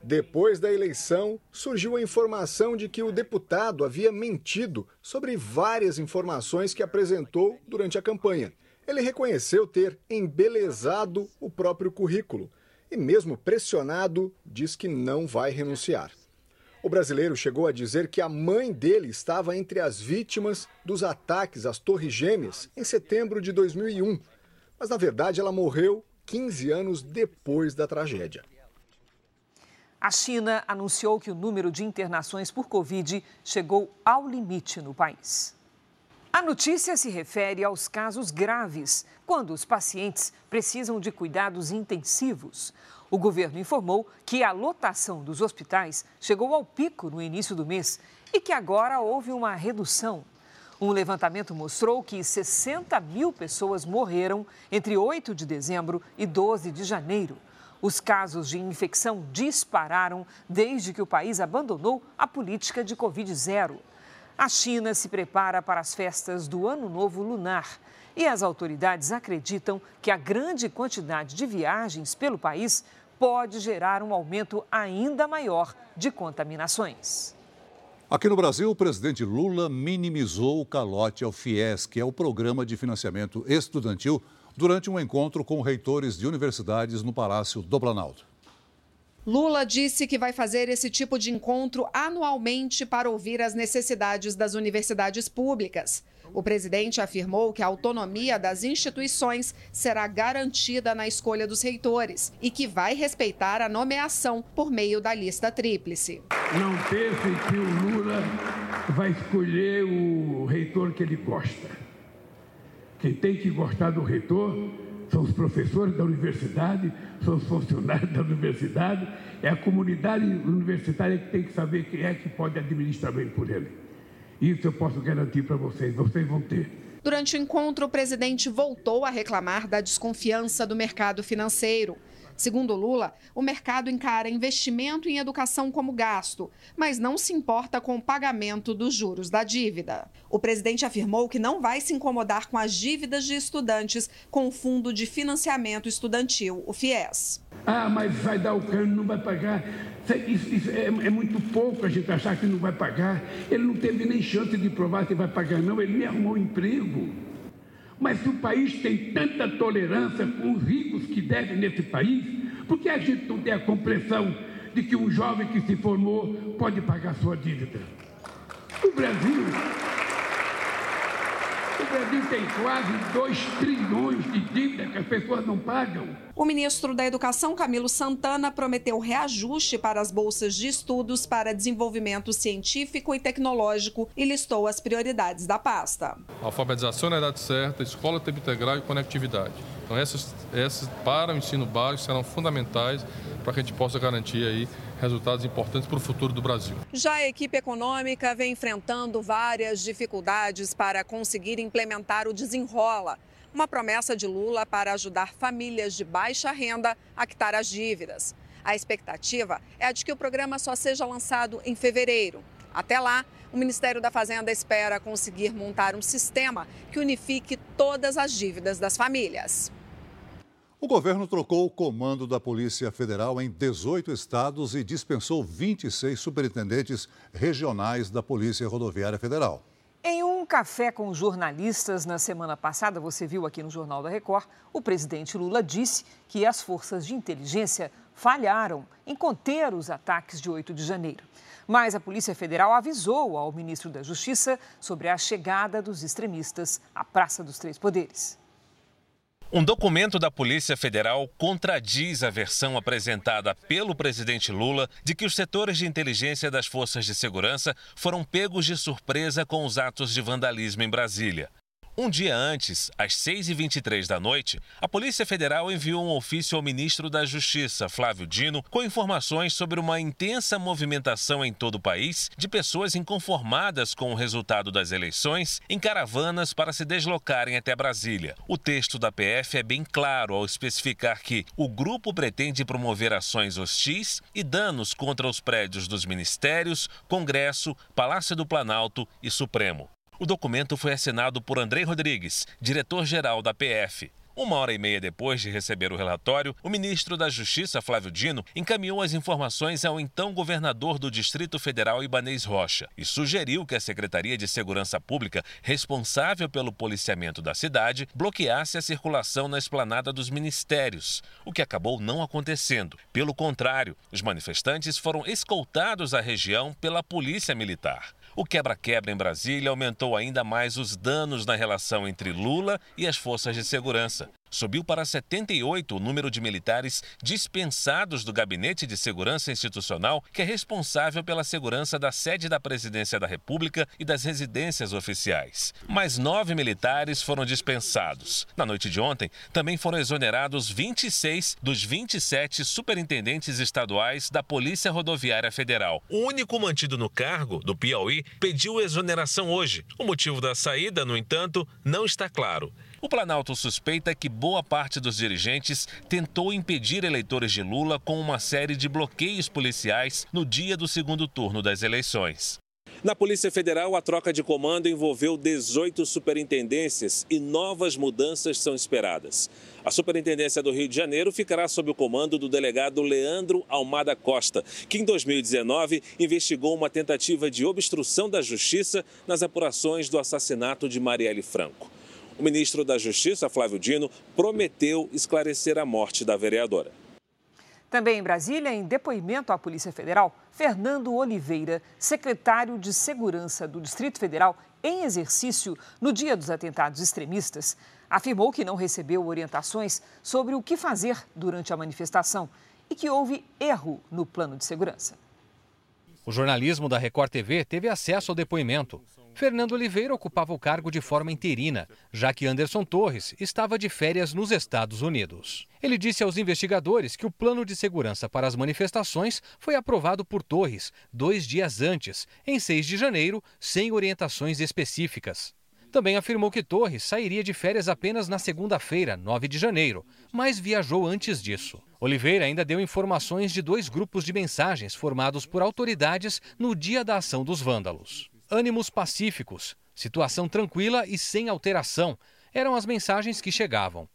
S37: Depois da eleição, surgiu a informação de que o deputado havia mentido sobre várias informações que apresentou durante a campanha. Ele reconheceu ter embelezado o próprio currículo e, mesmo pressionado, diz que não vai renunciar. O brasileiro chegou a dizer que a mãe dele estava entre as vítimas dos ataques às Torres Gêmeas em setembro de 2001, mas na verdade ela morreu 15 anos depois da tragédia.
S3: A China anunciou que o número de internações por Covid chegou ao limite no país. A notícia se refere aos casos graves, quando os pacientes precisam de cuidados intensivos. O governo informou que a lotação dos hospitais chegou ao pico no início do mês e que agora houve uma redução. Um levantamento mostrou que 60 mil pessoas morreram entre 8 de dezembro e 12 de janeiro. Os casos de infecção dispararam desde que o país abandonou a política de Covid-0. A China se prepara para as festas do Ano Novo Lunar e as autoridades acreditam que a grande quantidade de viagens pelo país pode gerar um aumento ainda maior de contaminações.
S2: Aqui no Brasil, o presidente Lula minimizou o calote ao FIES, que é o programa de financiamento estudantil durante um encontro com reitores de universidades no Palácio do Planalto.
S38: Lula disse que vai fazer esse tipo de encontro anualmente para ouvir as necessidades das universidades públicas. O presidente afirmou que a autonomia das instituições será garantida na escolha dos reitores e que vai respeitar a nomeação por meio da lista tríplice.
S39: Não pense que o Lula vai escolher o reitor que ele gosta. Quem tem que gostar do reitor são os professores da universidade, são os funcionários da universidade, é a comunidade universitária que tem que saber quem é que pode administrar bem por ele. Isso eu posso garantir para vocês, vocês vão ter.
S38: Durante o encontro, o presidente voltou a reclamar da desconfiança do mercado financeiro. Segundo Lula, o mercado encara investimento em educação como gasto, mas não se importa com o pagamento dos juros da dívida. O presidente afirmou que não vai se incomodar com as dívidas de estudantes com o Fundo de Financiamento Estudantil, o FIES.
S39: Ah, mas vai dar o cano, não vai pagar. Isso, isso é, é, muito pouco a gente achar que não vai pagar. Ele não teve nem chance de provar se vai pagar, não. Ele nem arrumou emprego. Mas se o país tem tanta tolerância com os ricos que devem nesse país, por que a gente não tem a compreensão de que um jovem que se formou pode pagar sua dívida? O Brasil o Brasil tem quase 2 trilhões de dívida que as pessoas não pagam.
S38: O ministro da Educação, Camilo Santana, prometeu reajuste para as bolsas de estudos para desenvolvimento científico e tecnológico e listou as prioridades da pasta.
S40: Alfabetização na idade certa, escola tempo integral e conectividade. Então, essas, essas para o ensino básico serão fundamentais para que a gente possa garantir aí resultados importantes para o futuro do Brasil.
S38: Já a equipe econômica vem enfrentando várias dificuldades para conseguir implementar o desenrola, uma promessa de Lula para ajudar famílias de baixa renda a quitar as dívidas. A expectativa é a de que o programa só seja lançado em fevereiro. Até lá, o Ministério da Fazenda espera conseguir montar um sistema que unifique todas as dívidas das famílias.
S2: O governo trocou o comando da Polícia Federal em 18 estados e dispensou 26 superintendentes regionais da Polícia Rodoviária Federal.
S3: Em um café com jornalistas na semana passada, você viu aqui no Jornal da Record, o presidente Lula disse que as forças de inteligência falharam em conter os ataques de 8 de janeiro. Mas a Polícia Federal avisou ao ministro da Justiça sobre a chegada dos extremistas à Praça dos Três Poderes.
S41: Um documento da Polícia Federal contradiz a versão apresentada pelo presidente Lula de que os setores de inteligência das forças de segurança foram pegos de surpresa com os atos de vandalismo em Brasília. Um dia antes, às 6h23 da noite, a Polícia Federal enviou um ofício ao ministro da Justiça, Flávio Dino, com informações sobre uma intensa movimentação em todo o país de pessoas inconformadas com o resultado das eleições em caravanas para se deslocarem até Brasília. O texto da PF é bem claro ao especificar que o grupo pretende promover ações hostis e danos contra os prédios dos ministérios, Congresso, Palácio do Planalto e Supremo. O documento foi assinado por Andrei Rodrigues, diretor-geral da PF. Uma hora e meia depois de receber o relatório, o ministro da Justiça, Flávio Dino, encaminhou as informações ao então governador do Distrito Federal, Ibanês Rocha, e sugeriu que a Secretaria de Segurança Pública, responsável pelo policiamento da cidade, bloqueasse a circulação na esplanada dos ministérios, o que acabou não acontecendo. Pelo contrário, os manifestantes foram escoltados à região pela Polícia Militar. O quebra-quebra em Brasília aumentou ainda mais os danos na relação entre Lula e as forças de segurança subiu para 78 o número de militares dispensados do Gabinete de Segurança Institucional, que é responsável pela segurança da sede da Presidência da República e das residências oficiais. Mais nove militares foram dispensados. Na noite de ontem, também foram exonerados 26 dos 27 superintendentes estaduais da Polícia Rodoviária Federal. O único mantido no cargo, do Piauí, pediu exoneração hoje. O motivo da saída, no entanto, não está claro. O Planalto suspeita que boa parte dos dirigentes tentou impedir eleitores de Lula com uma série de bloqueios policiais no dia do segundo turno das eleições. Na Polícia Federal, a troca de comando envolveu 18 superintendências e novas mudanças são esperadas. A Superintendência do Rio de Janeiro ficará sob o comando do delegado Leandro Almada Costa, que em 2019 investigou uma tentativa de obstrução da justiça nas apurações do assassinato de Marielle Franco. O ministro da Justiça, Flávio Dino, prometeu esclarecer a morte da vereadora.
S3: Também em Brasília, em depoimento à Polícia Federal, Fernando Oliveira, secretário de Segurança do Distrito Federal, em exercício no dia dos atentados extremistas, afirmou que não recebeu orientações sobre o que fazer durante a manifestação e que houve erro no plano de segurança.
S42: O jornalismo da Record TV teve acesso ao depoimento. Fernando Oliveira ocupava o cargo de forma interina, já que Anderson Torres estava de férias nos Estados Unidos. Ele disse aos investigadores que o plano de segurança para as manifestações foi aprovado por Torres dois dias antes, em 6 de janeiro, sem orientações específicas. Também afirmou que Torres sairia de férias apenas na segunda-feira, 9 de janeiro, mas viajou antes disso. Oliveira ainda deu informações de dois grupos de mensagens formados por autoridades no dia da ação dos vândalos. Ânimos pacíficos, situação tranquila e sem alteração eram as mensagens que chegavam.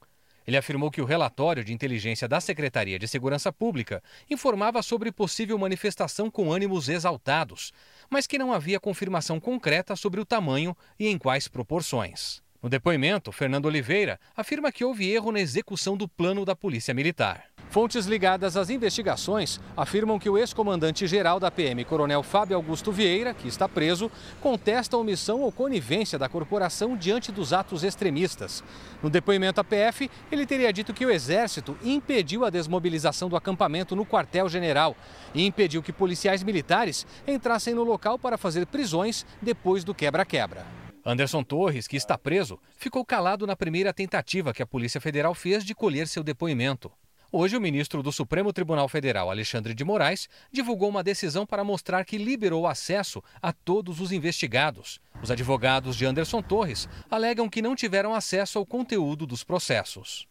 S42: Ele afirmou que o relatório de inteligência da Secretaria de Segurança Pública informava sobre possível manifestação com ânimos exaltados, mas que não havia confirmação concreta sobre o tamanho e em quais proporções. No depoimento, Fernando Oliveira afirma que houve erro na execução do plano da Polícia Militar. Fontes ligadas às investigações afirmam que o ex-comandante-geral da PM, Coronel Fábio Augusto Vieira, que está preso, contesta a omissão ou conivência da corporação diante dos atos extremistas. No depoimento à PF, ele teria dito que o Exército impediu a desmobilização do acampamento no quartel-general e impediu que policiais militares entrassem no local para fazer prisões depois do quebra-quebra. Anderson Torres, que está preso, ficou calado na primeira tentativa que a Polícia Federal fez de colher seu depoimento. Hoje, o ministro do Supremo Tribunal Federal, Alexandre de Moraes, divulgou uma decisão para mostrar que liberou acesso a todos os investigados. Os advogados de Anderson Torres alegam que não tiveram acesso ao conteúdo dos processos.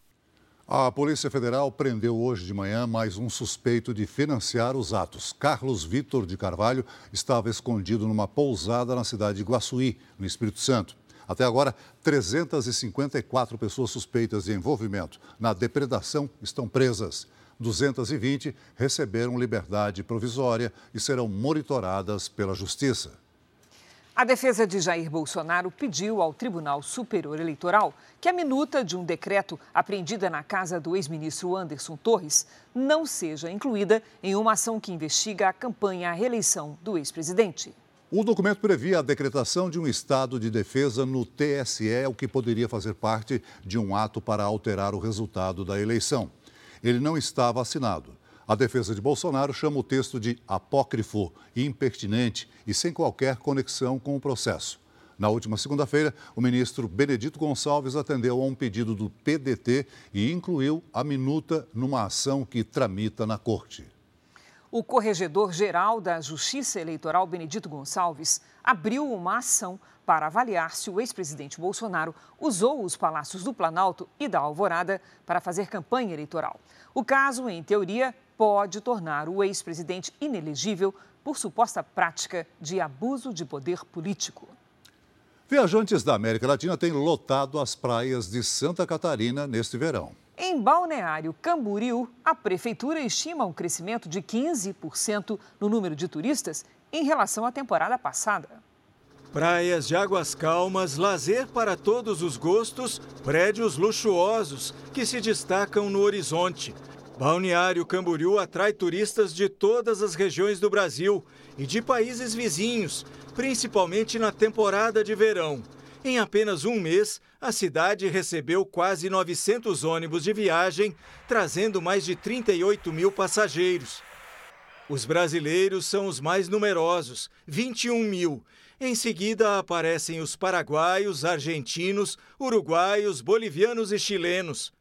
S2: A Polícia Federal prendeu hoje de manhã mais um suspeito de financiar os atos. Carlos Vitor de Carvalho estava escondido numa pousada na cidade de Guaçuí, no Espírito Santo. Até agora, 354 pessoas suspeitas de envolvimento na depredação estão presas. 220 receberam liberdade provisória e serão monitoradas pela Justiça.
S3: A defesa de Jair Bolsonaro pediu ao Tribunal Superior Eleitoral que a minuta de um decreto apreendida na casa do ex-ministro Anderson Torres não seja incluída em uma ação que investiga a campanha à reeleição do ex-presidente.
S2: O documento previa a decretação de um estado de defesa no TSE, o que poderia fazer parte de um ato para alterar o resultado da eleição. Ele não estava assinado. A defesa de Bolsonaro chama o texto de apócrifo, impertinente e sem qualquer conexão com o processo. Na última segunda-feira, o ministro Benedito Gonçalves atendeu a um pedido do PDT e incluiu a minuta numa ação que tramita na corte.
S3: O corregedor-geral da Justiça Eleitoral, Benedito Gonçalves, abriu uma ação para avaliar se o ex-presidente Bolsonaro usou os palácios do Planalto e da Alvorada para fazer campanha eleitoral. O caso, em teoria, pode tornar o ex-presidente inelegível por suposta prática de abuso de poder político.
S2: Viajantes da América Latina têm lotado as praias de Santa Catarina neste verão.
S3: Em Balneário Camboriú, a prefeitura estima um crescimento de 15% no número de turistas em relação à temporada passada.
S43: Praias de águas calmas, lazer para todos os gostos, prédios luxuosos que se destacam no horizonte. Balneário Camboriú atrai turistas de todas as regiões do Brasil e de países vizinhos, principalmente na temporada de verão. Em apenas um mês, a cidade recebeu quase 900 ônibus de viagem, trazendo mais de 38 mil passageiros. Os brasileiros são os mais numerosos, 21 mil. Em seguida aparecem os paraguaios, argentinos, uruguaios, bolivianos e chilenos.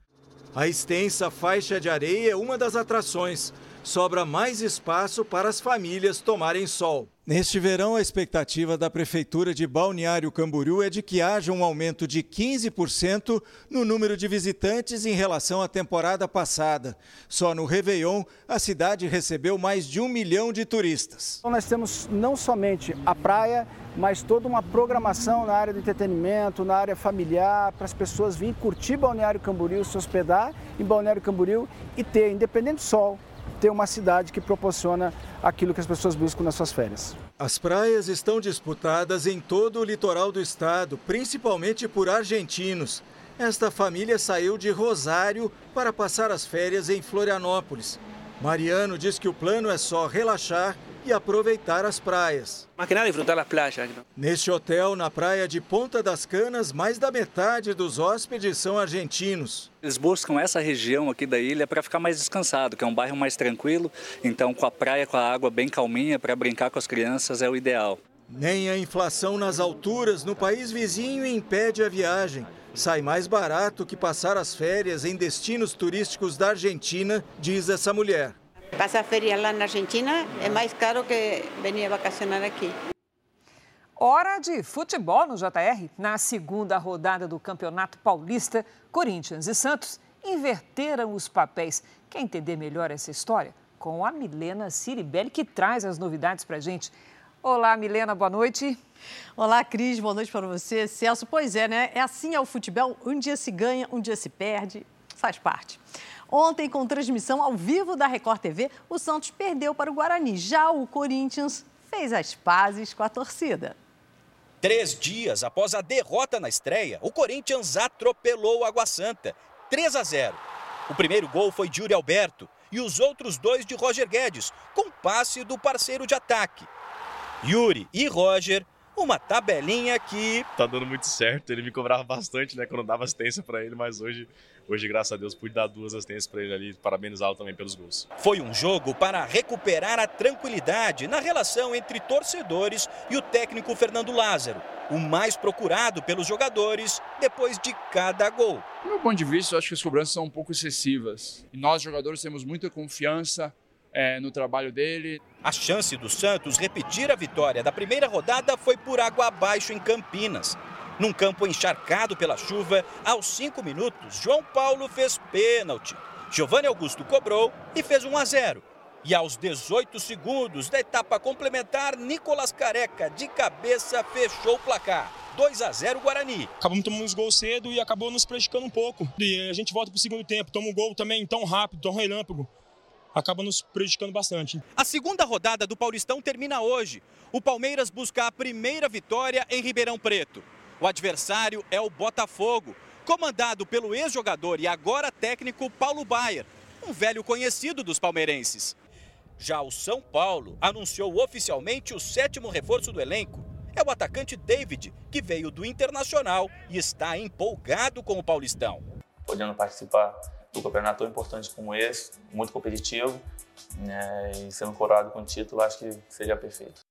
S43: A extensa faixa de areia é uma das atrações. Sobra mais espaço para as famílias tomarem sol. Neste verão, a expectativa da Prefeitura de Balneário Camboriú é de que haja um aumento de 15% no número de visitantes em relação à temporada passada. Só no Réveillon, a cidade recebeu mais de um milhão de turistas.
S44: Então, nós temos não somente a praia, mas toda uma programação na área do entretenimento, na área familiar, para as pessoas virem curtir Balneário Camboriú, se hospedar em Balneário Camboriú e ter, independente do sol, ter uma cidade que proporciona aquilo que as pessoas buscam nas suas férias.
S43: As praias estão disputadas em todo o litoral do estado, principalmente por argentinos. Esta família saiu de Rosário para passar as férias em Florianópolis. Mariano diz que o plano é só relaxar e aproveitar as praias.
S45: Mais que nada, as praias.
S43: Neste hotel, na praia de Ponta das Canas, mais da metade dos hóspedes são argentinos.
S36: Eles buscam essa região aqui da ilha para ficar mais descansado, que é um bairro mais tranquilo, então com a praia, com a água bem calminha para brincar com as crianças é o ideal.
S43: Nem a inflação nas alturas no país vizinho impede a viagem. Sai mais barato que passar as férias em destinos turísticos da Argentina, diz essa mulher.
S23: Passar férias lá na Argentina é mais caro que venir vacacionar aqui.
S3: Hora de futebol no JR. Na segunda rodada do Campeonato Paulista, Corinthians e Santos inverteram os papéis. Quer entender melhor essa história? Com a Milena Ciribelli, que traz as novidades para gente. Olá, Milena, boa noite.
S46: Olá, Cris, boa noite para você. Celso, pois é, né? É assim é o futebol, um dia se ganha, um dia se perde, faz parte. Ontem, com transmissão ao vivo da Record TV, o Santos perdeu para o Guarani. Já o Corinthians fez as pazes com a torcida.
S14: Três dias após a derrota na estreia, o Corinthians atropelou o Água Santa, 3 a 0. O primeiro gol foi de Yuri Alberto e os outros dois de Roger Guedes, com passe do parceiro de ataque. Yuri e Roger uma tabelinha que
S47: tá dando muito certo. Ele me cobrava bastante, né, quando dava assistência para ele, mas hoje, hoje graças a Deus pude dar duas assistências para ele ali, parabenizá-lo também pelos gols.
S14: Foi um jogo para recuperar a tranquilidade na relação entre torcedores e o técnico Fernando Lázaro, o mais procurado pelos jogadores depois de cada gol.
S11: Do meu ponto de vista, eu acho que as cobranças são um pouco excessivas. E nós jogadores temos muita confiança é, no trabalho dele.
S14: A chance do Santos repetir a vitória da primeira rodada foi por água abaixo em Campinas. Num campo encharcado pela chuva, aos cinco minutos, João Paulo fez pênalti. Giovanni Augusto cobrou e fez 1 a 0. E aos 18 segundos da etapa complementar, Nicolas Careca, de cabeça, fechou o placar. 2 a 0 Guarani.
S40: Acabamos tomando uns gols cedo e acabou nos prejudicando um pouco. E a gente volta para o segundo tempo, toma um gol também tão rápido, tão relâmpago acaba nos prejudicando bastante.
S14: A segunda rodada do Paulistão termina hoje. O Palmeiras busca a primeira vitória em Ribeirão Preto. O adversário é o Botafogo, comandado pelo ex-jogador e agora técnico Paulo Baier, um velho conhecido dos palmeirenses. Já o São Paulo anunciou oficialmente o sétimo reforço do elenco. É o atacante David, que veio do Internacional e está empolgado com o Paulistão.
S48: Podendo participar do campeonato tão importante como esse, muito competitivo, né, e sendo coroado com o título, acho que seria perfeito.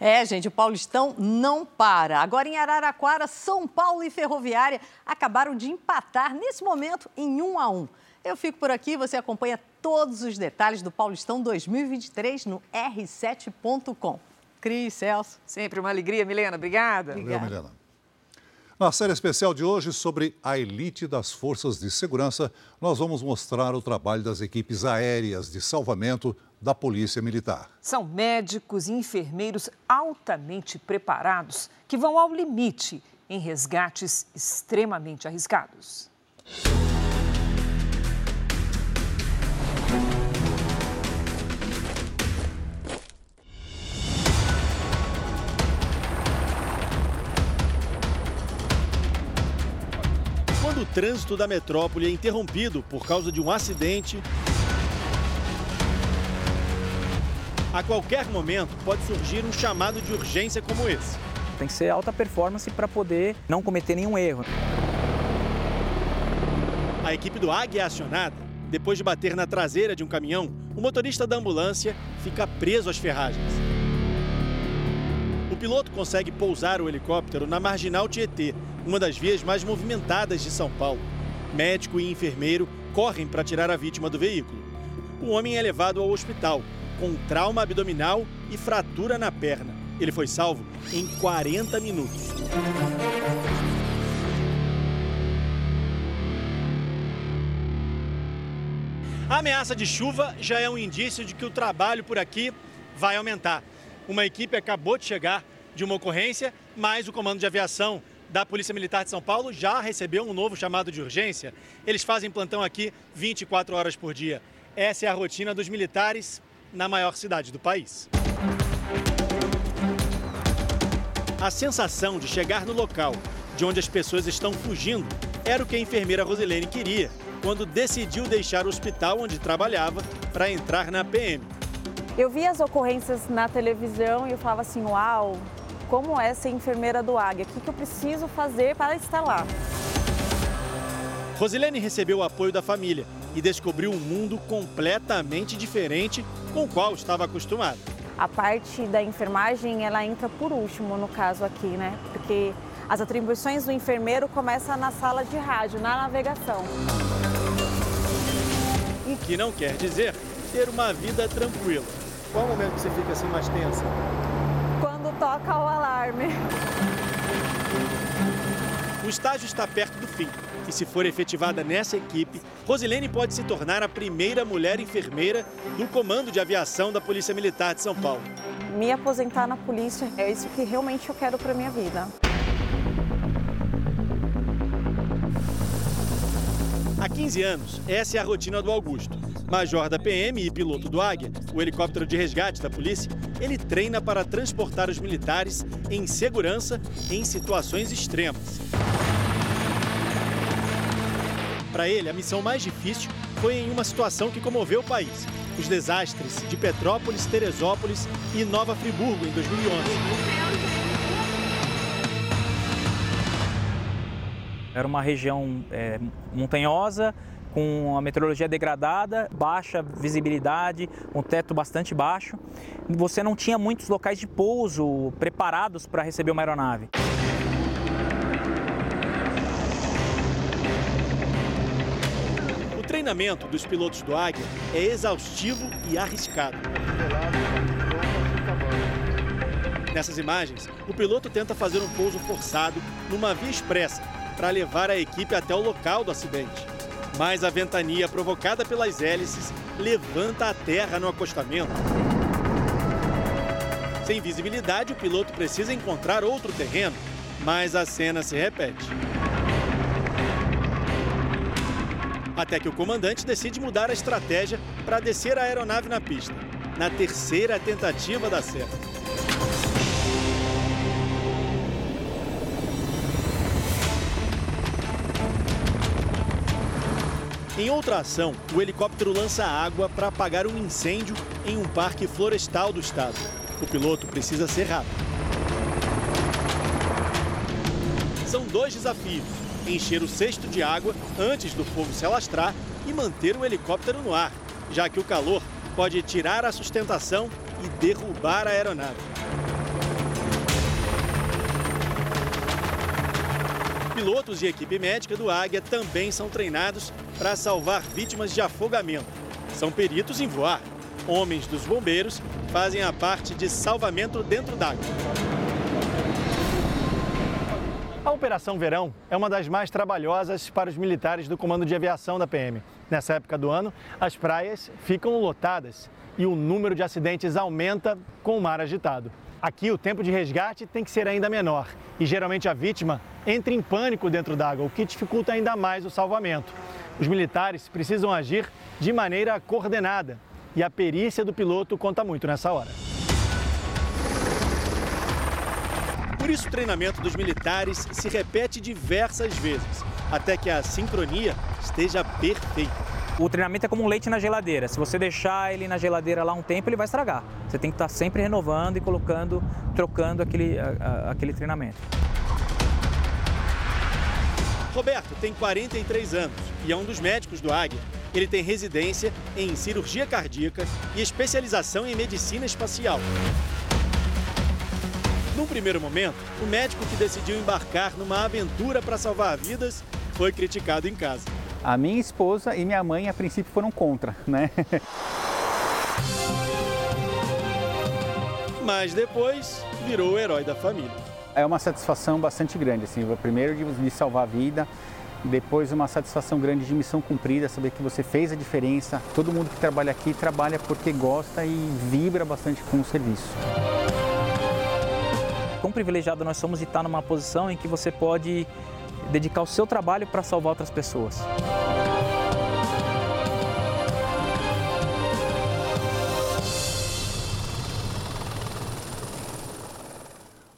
S46: É, gente, o Paulistão não para. Agora em Araraquara, São Paulo e Ferroviária acabaram de empatar nesse momento em 1 a 1. Eu fico por aqui, você acompanha todos os detalhes do Paulistão 2023 no r7.com. Cris, Celso.
S3: Sempre uma alegria, Milena. Obrigada.
S2: Valeu, Milena. Na série especial de hoje sobre a elite das forças de segurança, nós vamos mostrar o trabalho das equipes aéreas de salvamento da Polícia Militar.
S3: São médicos e enfermeiros altamente preparados que vão ao limite em resgates extremamente arriscados.
S25: o trânsito da metrópole é interrompido por causa de um acidente, a qualquer momento pode surgir um chamado de urgência como esse.
S49: Tem que ser alta performance para poder não cometer nenhum erro.
S25: A equipe do Águia é acionada. Depois de bater na traseira de um caminhão, o motorista da ambulância fica preso às ferragens. O piloto consegue pousar o helicóptero na marginal Tietê, uma das vias mais movimentadas de São Paulo. Médico e enfermeiro correm para tirar a vítima do veículo. O homem é levado ao hospital com trauma abdominal e fratura na perna. Ele foi salvo em 40 minutos. A ameaça de chuva já é um indício de que o trabalho por aqui vai aumentar. Uma equipe acabou de chegar de uma ocorrência, mas o comando de aviação da Polícia Militar de São Paulo já recebeu um novo chamado de urgência. Eles fazem plantão aqui 24 horas por dia. Essa é a rotina dos militares na maior cidade do país. A sensação de chegar no local de onde as pessoas estão fugindo era o que a enfermeira Rosilene queria quando decidiu deixar o hospital onde trabalhava para entrar na PM.
S50: Eu via as ocorrências na televisão e eu falava assim: uau, como é ser enfermeira do Águia? O que eu preciso fazer para estar lá?
S25: Rosilene recebeu o apoio da família e descobriu um mundo completamente diferente com o qual estava acostumada.
S50: A parte da enfermagem, ela entra por último no caso aqui, né? Porque as atribuições do enfermeiro começam na sala de rádio, na navegação.
S25: O que não quer dizer ter uma vida tranquila. Qual o momento que você fica assim mais tensa?
S50: Quando toca o alarme.
S25: O estágio está perto do fim e, se for efetivada nessa equipe, Rosilene pode se tornar a primeira mulher enfermeira do Comando de Aviação da Polícia Militar de São Paulo.
S50: Me aposentar na polícia é isso que realmente eu quero para minha vida.
S25: Há 15 anos, essa é a rotina do Augusto. Major da PM e piloto do Águia, o helicóptero de resgate da polícia, ele treina para transportar os militares em segurança em situações extremas. Para ele, a missão mais difícil foi em uma situação que comoveu o país: os desastres de Petrópolis, Teresópolis e Nova Friburgo em 2011.
S49: Era uma região é, montanhosa, com a meteorologia degradada, baixa visibilidade, um teto bastante baixo. Você não tinha muitos locais de pouso preparados para receber uma aeronave.
S25: O treinamento dos pilotos do Águia é exaustivo e arriscado. Nessas imagens, o piloto tenta fazer um pouso forçado numa via expressa para levar a equipe até o local do acidente. Mas a ventania provocada pelas hélices levanta a terra no acostamento. Sem visibilidade, o piloto precisa encontrar outro terreno, mas a cena se repete. Até que o comandante decide mudar a estratégia para descer a aeronave na pista, na terceira tentativa da certo. Em outra ação, o helicóptero lança água para apagar um incêndio em um parque florestal do estado. O piloto precisa ser rápido. São dois desafios: encher o cesto de água antes do fogo se alastrar e manter o helicóptero no ar, já que o calor pode tirar a sustentação e derrubar a aeronave. Pilotos e equipe médica do Águia também são treinados para salvar vítimas de afogamento. São peritos em voar. Homens dos bombeiros fazem a parte de salvamento dentro d'água. A Operação Verão é uma das mais trabalhosas para os militares do Comando de Aviação da PM. Nessa época do ano, as praias ficam lotadas e o número de acidentes aumenta com o mar agitado. Aqui, o tempo de resgate tem que ser ainda menor e geralmente a vítima entra em pânico dentro d'água, o que dificulta ainda mais o salvamento. Os militares precisam agir de maneira coordenada e a perícia do piloto conta muito nessa hora. Por isso, o treinamento dos militares se repete diversas vezes, até que a sincronia esteja perfeita.
S49: O treinamento é como um leite na geladeira. Se você deixar ele na geladeira lá um tempo, ele vai estragar. Você tem que estar sempre renovando e colocando, trocando aquele, a, a, aquele treinamento.
S25: Roberto tem 43 anos e é um dos médicos do Águia. Ele tem residência em cirurgia cardíaca e especialização em medicina espacial. Num primeiro momento, o médico que decidiu embarcar numa aventura para salvar vidas foi criticado em casa.
S49: A minha esposa e minha mãe, a princípio, foram contra, né?
S25: Mas depois virou o herói da família.
S49: É uma satisfação bastante grande, assim, primeiro de salvar a vida, depois uma satisfação grande de missão cumprida, saber que você fez a diferença. Todo mundo que trabalha aqui trabalha porque gosta e vibra bastante com o serviço. Quão privilegiado nós somos de estar numa posição em que você pode dedicar o seu trabalho para salvar outras pessoas.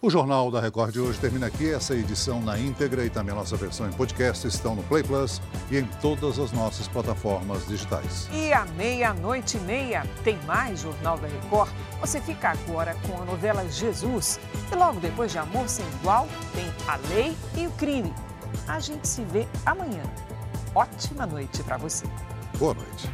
S2: O Jornal da Record de hoje termina aqui. Essa edição na íntegra e também a nossa versão em podcast estão no Play Plus e em todas as nossas plataformas digitais.
S3: E à meia-noite e meia tem mais Jornal da Record. Você fica agora com a novela Jesus. E logo depois de Amor Sem Igual, tem A Lei e o Crime. A gente se vê amanhã. Ótima noite para você.
S2: Boa noite.